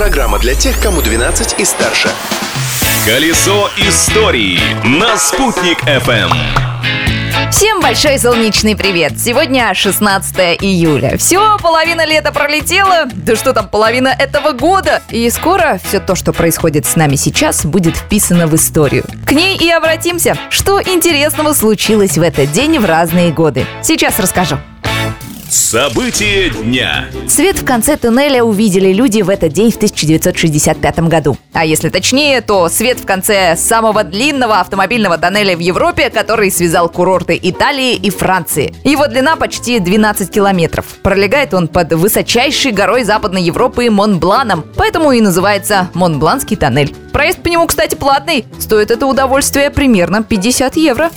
Программа для тех, кому 12 и старше. Колесо истории на «Спутник FM. Всем большой солнечный привет! Сегодня 16 июля. Все, половина лета пролетела. Да что там, половина этого года. И скоро все то, что происходит с нами сейчас, будет вписано в историю. К ней и обратимся. Что интересного случилось в этот день в разные годы? Сейчас расскажу. События дня. Свет в конце туннеля увидели люди в этот день в 1965 году. А если точнее, то свет в конце самого длинного автомобильного тоннеля в Европе, который связал курорты Италии и Франции. Его длина почти 12 километров. Пролегает он под высочайшей горой Западной Европы Монбланом, поэтому и называется Монбланский тоннель. Проезд по нему, кстати, платный. Стоит это удовольствие примерно 50 евро.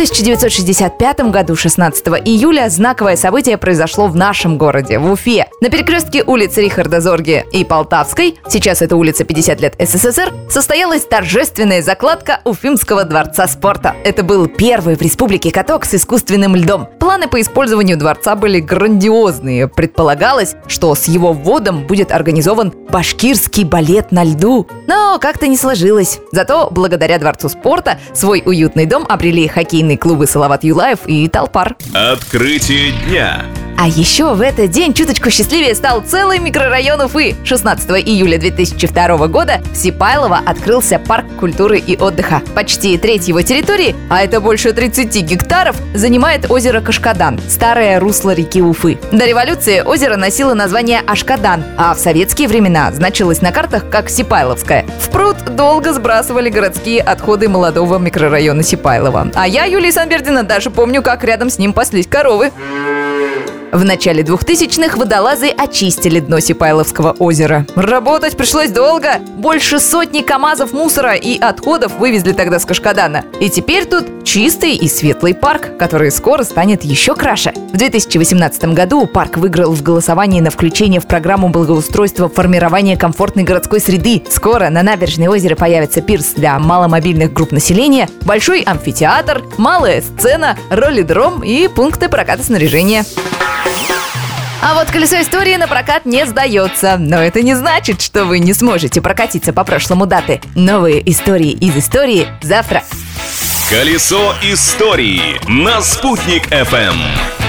В 1965 году, 16 июля, знаковое событие произошло в нашем городе, в Уфе. На перекрестке улиц Рихарда Зорги и Полтавской, сейчас это улица 50 лет СССР, состоялась торжественная закладка Уфимского дворца спорта. Это был первый в республике каток с искусственным льдом. Планы по использованию дворца были грандиозные. Предполагалось, что с его вводом будет организован башкирский балет на льду. Но как-то не сложилось. Зато благодаря Дворцу спорта свой уютный дом обрели хоккейные клубы «Салават Юлаев» и «Талпар». Открытие дня. А еще в этот день чуточку счастливее стал целый микрорайон Уфы. 16 июля 2002 года в Сипайлово открылся парк культуры и отдыха. Почти треть его территории, а это больше 30 гектаров, занимает озеро Кашкадан, старое русло реки Уфы. До революции озеро носило название Ашкадан, а в советские времена значилось на картах как Сипайловское. В пруд долго сбрасывали городские отходы молодого микрорайона Сипайлова. А я, Юлия Санбердина, даже помню, как рядом с ним паслись коровы. В начале 2000-х водолазы очистили дно Сипайловского озера. Работать пришлось долго. Больше сотни КАМАЗов мусора и отходов вывезли тогда с Кашкадана. И теперь тут чистый и светлый парк, который скоро станет еще краше. В 2018 году парк выиграл в голосовании на включение в программу благоустройства формирования комфортной городской среды. Скоро на набережной озера появится пирс для маломобильных групп населения, большой амфитеатр, малая сцена, роллидром и пункты проката снаряжения. А вот колесо истории на прокат не сдается. Но это не значит, что вы не сможете прокатиться по прошлому даты. Новые истории из истории завтра. Колесо истории на «Спутник FM.